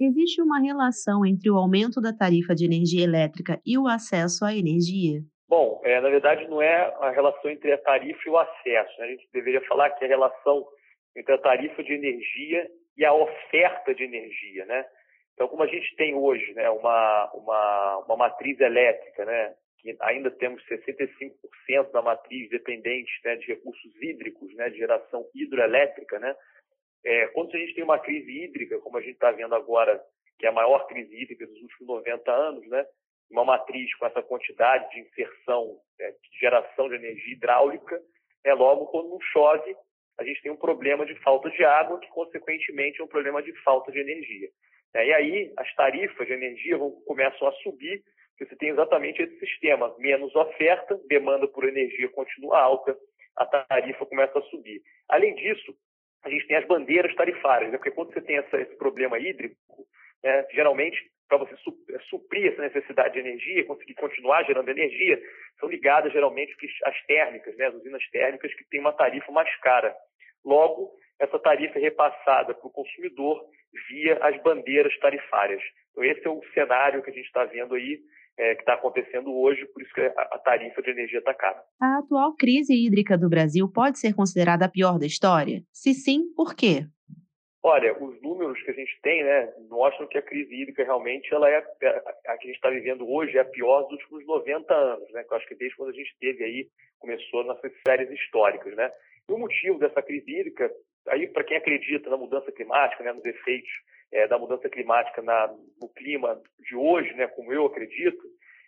Existe uma relação entre o aumento da tarifa de energia elétrica e o acesso à energia? Bom, é, na verdade não é a relação entre a tarifa e o acesso. Né? A gente deveria falar que é a relação entre a tarifa de energia e a oferta de energia, né? Então, como a gente tem hoje né, uma, uma, uma matriz elétrica, né, que ainda temos 65% da matriz dependente né, de recursos hídricos, né, de geração hidroelétrica, né, é, quando a gente tem uma crise hídrica, como a gente está vendo agora, que é a maior crise hídrica dos últimos 90 anos, né, uma matriz com essa quantidade de inserção, é, de geração de energia hidráulica, é logo quando não chove, a gente tem um problema de falta de água, que consequentemente é um problema de falta de energia. É, e aí as tarifas de energia vão, começam a subir, porque você tem exatamente esse sistema, menos oferta, demanda por energia continua alta, a tarifa começa a subir. Além disso, a gente tem as bandeiras tarifárias, né? porque quando você tem essa, esse problema hídrico, né, geralmente, para você é, suprir essa necessidade de energia, conseguir continuar gerando energia, são ligadas geralmente às térmicas, né, as usinas térmicas que têm uma tarifa mais cara. Logo, essa tarifa é repassada para o consumidor via as bandeiras tarifárias. Então, esse é o cenário que a gente está vendo aí, é, que está acontecendo hoje, por isso que a, tarifa de energia está cara. A atual crise hídrica do Brasil pode ser considerada a pior da história? Se sim, por quê? Olha, os números que a gente tem, né, mostram que a crise hídrica realmente ela é a que a gente está vivendo hoje é a pior dos últimos 90 anos, né? Que eu acho que desde quando a gente teve aí começou nossas séries históricas, né? E o motivo dessa crise hídrica, aí para quem acredita na mudança climática, né, nos efeitos é, da mudança climática na, no clima de hoje, né, como eu acredito,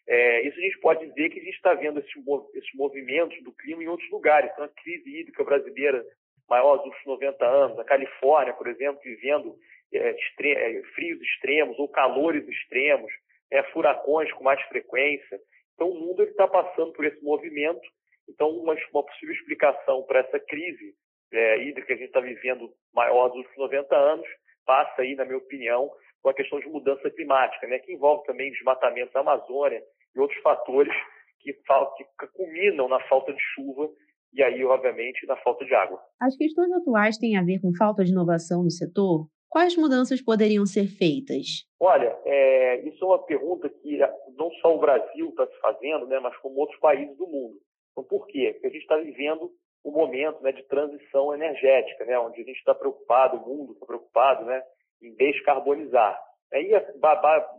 é, isso a gente pode dizer que a gente está vendo esses, esses movimentos do clima em outros lugares. Então, a crise hídrica brasileira maior dos últimos 90 anos, a Califórnia, por exemplo, vivendo é, extre é, frios extremos ou calores extremos, é, furacões com mais frequência. Então, o mundo está passando por esse movimento. Então, uma, uma possível explicação para essa crise é, hídrica que a gente está vivendo maior dos últimos 90 anos passa aí, na minha opinião, com a questão de mudança climática, né, que envolve também desmatamento da Amazônia e outros fatores que, que culminam na falta de chuva e aí, obviamente, na falta de água. As questões atuais têm a ver com falta de inovação no setor? Quais mudanças poderiam ser feitas? Olha, é, isso é uma pergunta que não só o Brasil está se fazendo, né, mas como outros países do mundo. Então, por quê? Porque a gente está vivendo um momento né, de transição energética, né, onde a gente está preocupado, o mundo está preocupado né, em descarbonizar. Aí,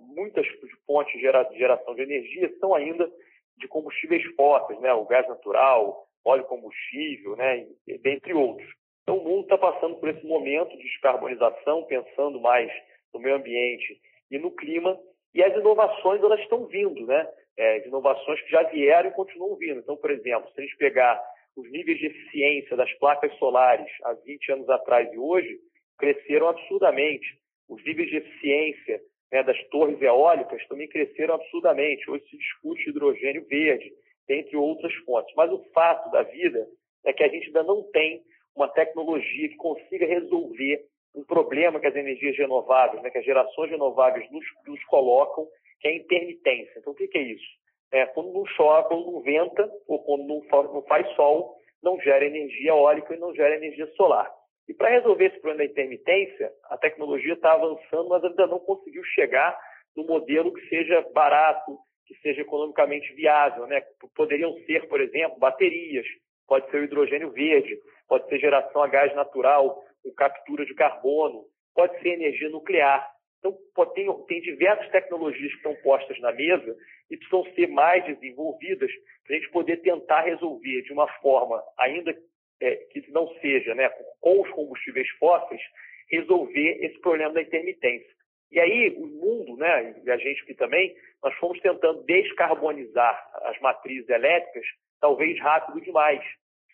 muitas fontes de geração de energia são ainda de combustíveis fósseis, né, o gás natural, óleo combustível, né, dentre outros. Então, o mundo está passando por esse momento de descarbonização, pensando mais no meio ambiente e no clima, e as inovações elas estão vindo, né? É, inovações que já vieram e continuam vindo. Então, por exemplo, se a gente pegar os níveis de eficiência das placas solares há 20 anos atrás e hoje, cresceram absurdamente. Os níveis de eficiência né, das torres eólicas também cresceram absurdamente. Hoje se discute hidrogênio verde, entre outras fontes. Mas o fato da vida é que a gente ainda não tem uma tecnologia que consiga resolver um problema que as energias renováveis, né, que as gerações renováveis nos, nos colocam, que é a intermitência. Então, o que, que é isso? É, quando não chove, quando não venta, ou quando não, faz sol, não gera energia eólica e não gera energia solar. E para resolver esse problema da intermitência, a tecnologia está avançando, mas ainda não conseguiu chegar no modelo que seja barato, que seja economicamente viável. Né? Poderiam ser, por exemplo, baterias, pode ser o hidrogênio verde, pode ser geração a gás natural com captura de carbono, pode ser energia nuclear. Então, tem, tem diversas tecnologias que estão postas na mesa e precisam ser mais desenvolvidas para a gente poder tentar resolver de uma forma, ainda é, que não seja né, com os combustíveis fósseis, resolver esse problema da intermitência. E aí, o mundo, né, e a gente aqui também, nós fomos tentando descarbonizar as matrizes elétricas, talvez rápido demais,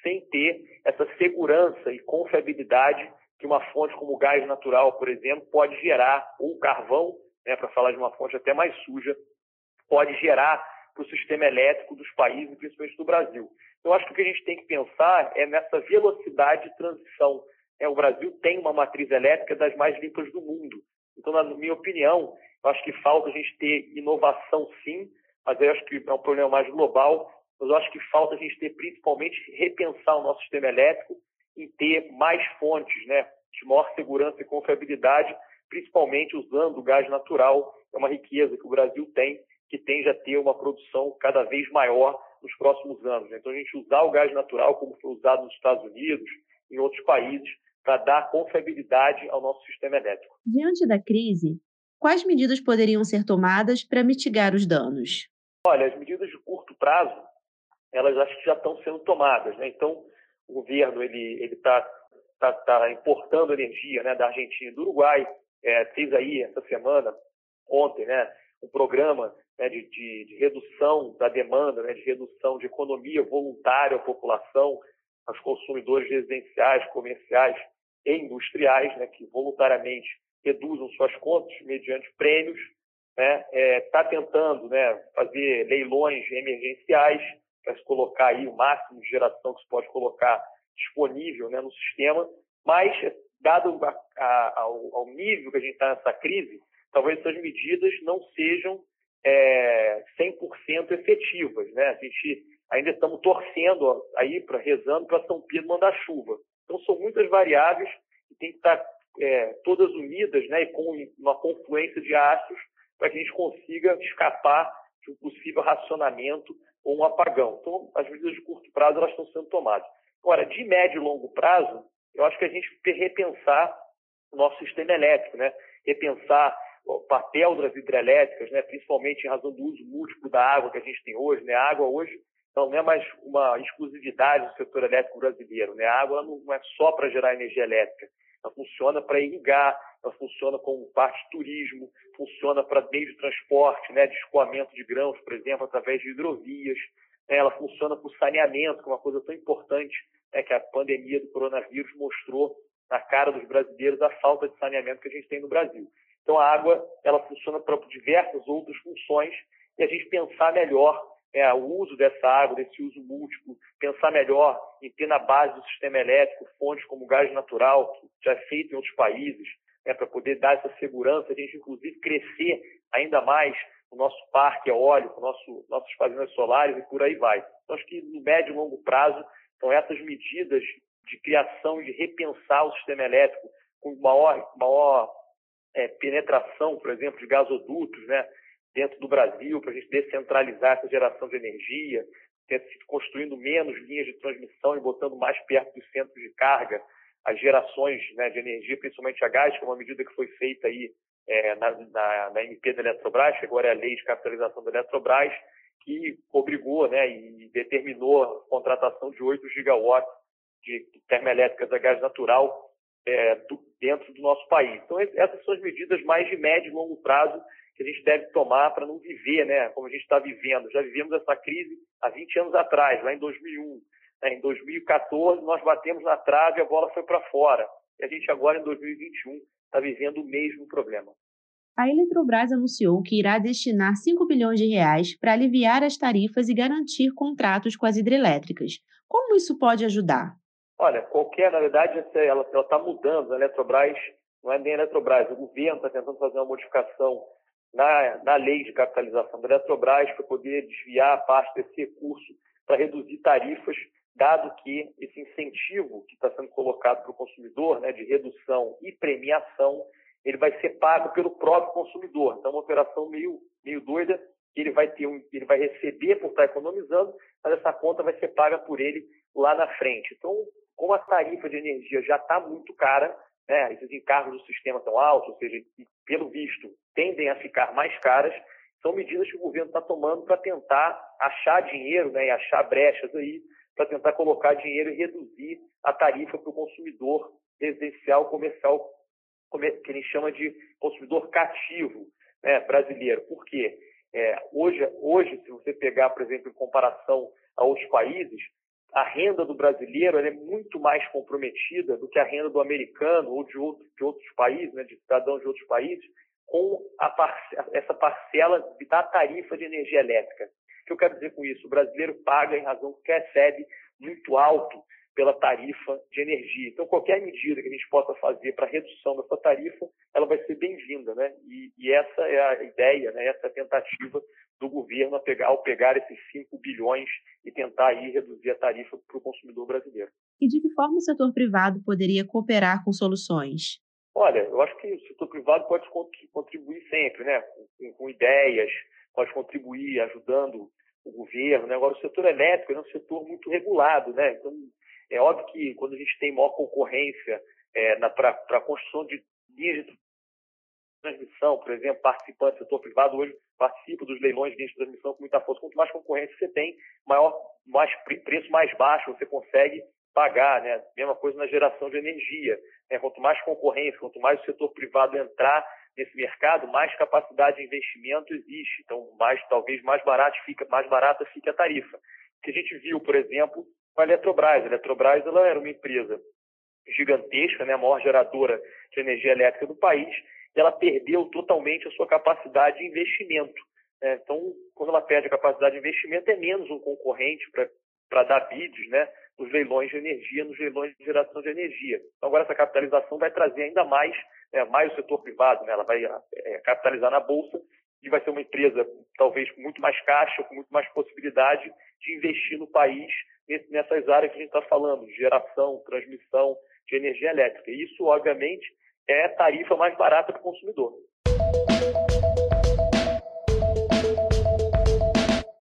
sem ter essa segurança e confiabilidade que uma fonte como o gás natural, por exemplo, pode gerar, ou o carvão, né, para falar de uma fonte até mais suja, pode gerar para o sistema elétrico dos países, principalmente do Brasil. Eu acho que o que a gente tem que pensar é nessa velocidade de transição. É, o Brasil tem uma matriz elétrica das mais limpas do mundo. Então, na minha opinião, acho que falta a gente ter inovação sim, mas eu acho que é um problema mais global, mas eu acho que falta a gente ter principalmente repensar o nosso sistema elétrico em ter mais fontes, né, de maior segurança e confiabilidade principalmente usando o gás natural, é uma riqueza que o Brasil tem, que tende a ter uma produção cada vez maior nos próximos anos. Então, a gente usar o gás natural, como foi usado nos Estados Unidos, em outros países, para dar confiabilidade ao nosso sistema elétrico. Diante da crise, quais medidas poderiam ser tomadas para mitigar os danos? Olha, as medidas de curto prazo, elas acho que já estão sendo tomadas. Né? Então, o governo ele está tá, tá importando energia né, da Argentina e do Uruguai. É, fez aí essa semana, ontem, né, um programa né, de, de, de, redução da demanda, né, de redução de economia voluntária à população, aos consumidores residenciais, comerciais e industriais, né, que voluntariamente reduzam suas contas mediante prêmios. Está né, é, tá tentando né, fazer leilões emergenciais para se colocar aí o máximo de geração que se pode colocar disponível né, no sistema, mas dado a, a, ao, ao, nível que a gente está nessa crise, talvez essas medidas não sejam é, 100% efetivas. Né? A gente ainda estamos torcendo aí para rezando para São Pedro mandar chuva. Então são muitas variáveis que têm que estar é, todas unidas, né, e com uma confluência de astros para que a gente consiga escapar de um possível racionamento ou um apagão. Então, as medidas de curto prazo elas estão sendo tomadas. Agora, de médio e longo prazo, eu acho que a gente tem que repensar o nosso sistema elétrico, né? repensar o papel das hidrelétricas, né? principalmente em razão do uso múltiplo da água que a gente tem hoje. Né? A água hoje não é mais uma exclusividade do setor elétrico brasileiro. Né? A água não é só para gerar energia elétrica. Ela funciona para irrigar, ela funciona como parte de turismo, funciona para meio de transporte, né, de escoamento de grãos, por exemplo, através de hidrovias. Né, ela funciona para o saneamento, que é uma coisa tão importante né, que a pandemia do coronavírus mostrou na cara dos brasileiros a falta de saneamento que a gente tem no Brasil. Então, a água ela funciona para diversas outras funções e a gente pensar melhor é, o uso dessa água, desse uso múltiplo, pensar melhor em ter na base do sistema elétrico fontes como gás natural, que já é feito em outros países, né, para poder dar essa segurança, a gente inclusive crescer ainda mais o nosso parque eólico, nosso, nossos fazendas solares e por aí vai. Então, acho que no médio e longo prazo, são essas medidas de criação de repensar o sistema elétrico com maior, maior é, penetração, por exemplo, de gasodutos, né, dentro do Brasil, para a gente descentralizar essa geração de energia, construindo menos linhas de transmissão e botando mais perto dos centros de carga as gerações né, de energia, principalmente a gás, que é uma medida que foi feita aí é, na, na, na, MP da Eletrobras, agora é a lei de capitalização da Eletrobras, que obrigou né, e determinou a contratação de 8 gigawatts de termoelétricas a gás natural é, do, dentro do nosso país. Então, essas são as medidas mais de médio e longo prazo que a gente deve tomar para não viver, né, como a gente está vivendo. Já vivemos essa crise há 20 anos atrás, lá em 2001. Né, em 2014, nós batemos na trave e a bola foi para fora. E a gente agora, em 2021, está vivendo o mesmo problema. A Eletrobras anunciou que irá destinar 5 bilhões de reais para aliviar as tarifas e garantir contratos com as hidrelétricas. Como isso pode ajudar? Olha, qualquer, na verdade, ela está mudando. A Eletrobras não é nem a Eletrobras, o governo está tentando fazer uma modificação na, na lei de capitalização da Eletrobras para poder desviar parte desse recurso para reduzir tarifas, dado que esse incentivo que está sendo colocado para o consumidor, né, de redução e premiação, ele vai ser pago pelo próprio consumidor. Então, é uma operação meio, meio doida, que ele vai ter um, ele vai receber por estar economizando, mas essa conta vai ser paga por ele lá na frente. Então, como a tarifa de energia já está muito cara, né, esses encargos do sistema estão altos, ou seja, pelo visto, tendem a ficar mais caras, são medidas que o governo está tomando para tentar achar dinheiro né, e achar brechas aí, para tentar colocar dinheiro e reduzir a tarifa para o consumidor residencial comercial, que ele chama de consumidor cativo né, brasileiro. Por quê? É, hoje, hoje, se você pegar, por exemplo, em comparação a outros países, a renda do brasileiro é muito mais comprometida do que a renda do americano ou de, outro, de outros países, né, de cidadãos de outros países, com parce essa parcela da tarifa de energia elétrica. O que eu quero dizer com isso? O brasileiro paga em razão que recebe muito alto pela tarifa de energia. Então, qualquer medida que a gente possa fazer para redução dessa tarifa, ela vai ser bem-vinda, né? E, e, essa é a ideia, né? Essa é a tentativa do governo a pegar, ao pegar esses 5 bilhões e tentar aí reduzir a tarifa para o consumidor brasileiro. E de que forma o setor privado poderia cooperar com soluções? Olha, eu acho que o setor privado pode contribuir sempre, né? Com, com ideias, pode contribuir ajudando o governo. Né? Agora, o setor elétrico é um setor muito regulado, né? Então, é óbvio que quando a gente tem maior concorrência é, para a construção de linhas de transmissão, por exemplo, participantes do setor privado hoje participa dos leilões de linhas de transmissão com muita força. Quanto mais concorrência você tem, maior, mais preço mais baixo você consegue pagar, né? Mesma coisa na geração de energia. Né? Quanto mais concorrência, quanto mais o setor privado entrar nesse mercado, mais capacidade de investimento existe. Então, mais talvez mais barato fica, mais barata fica a tarifa. Que a gente viu, por exemplo, com a Eletrobras. A Eletrobras ela era uma empresa gigantesca, né, a maior geradora de energia elétrica do país, e ela perdeu totalmente a sua capacidade de investimento. Né? Então, quando ela perde a capacidade de investimento, é menos um concorrente para dar bids, né? nos leilões de energia, nos leilões de geração de energia. Então, agora essa capitalização vai trazer ainda mais, né, mais o setor privado, né, ela vai é, capitalizar na bolsa e vai ser uma empresa talvez com muito mais caixa, com muito mais possibilidade de investir no país nessas áreas que a gente está falando, geração, transmissão de energia elétrica. Isso, obviamente, é tarifa mais barata para o consumidor.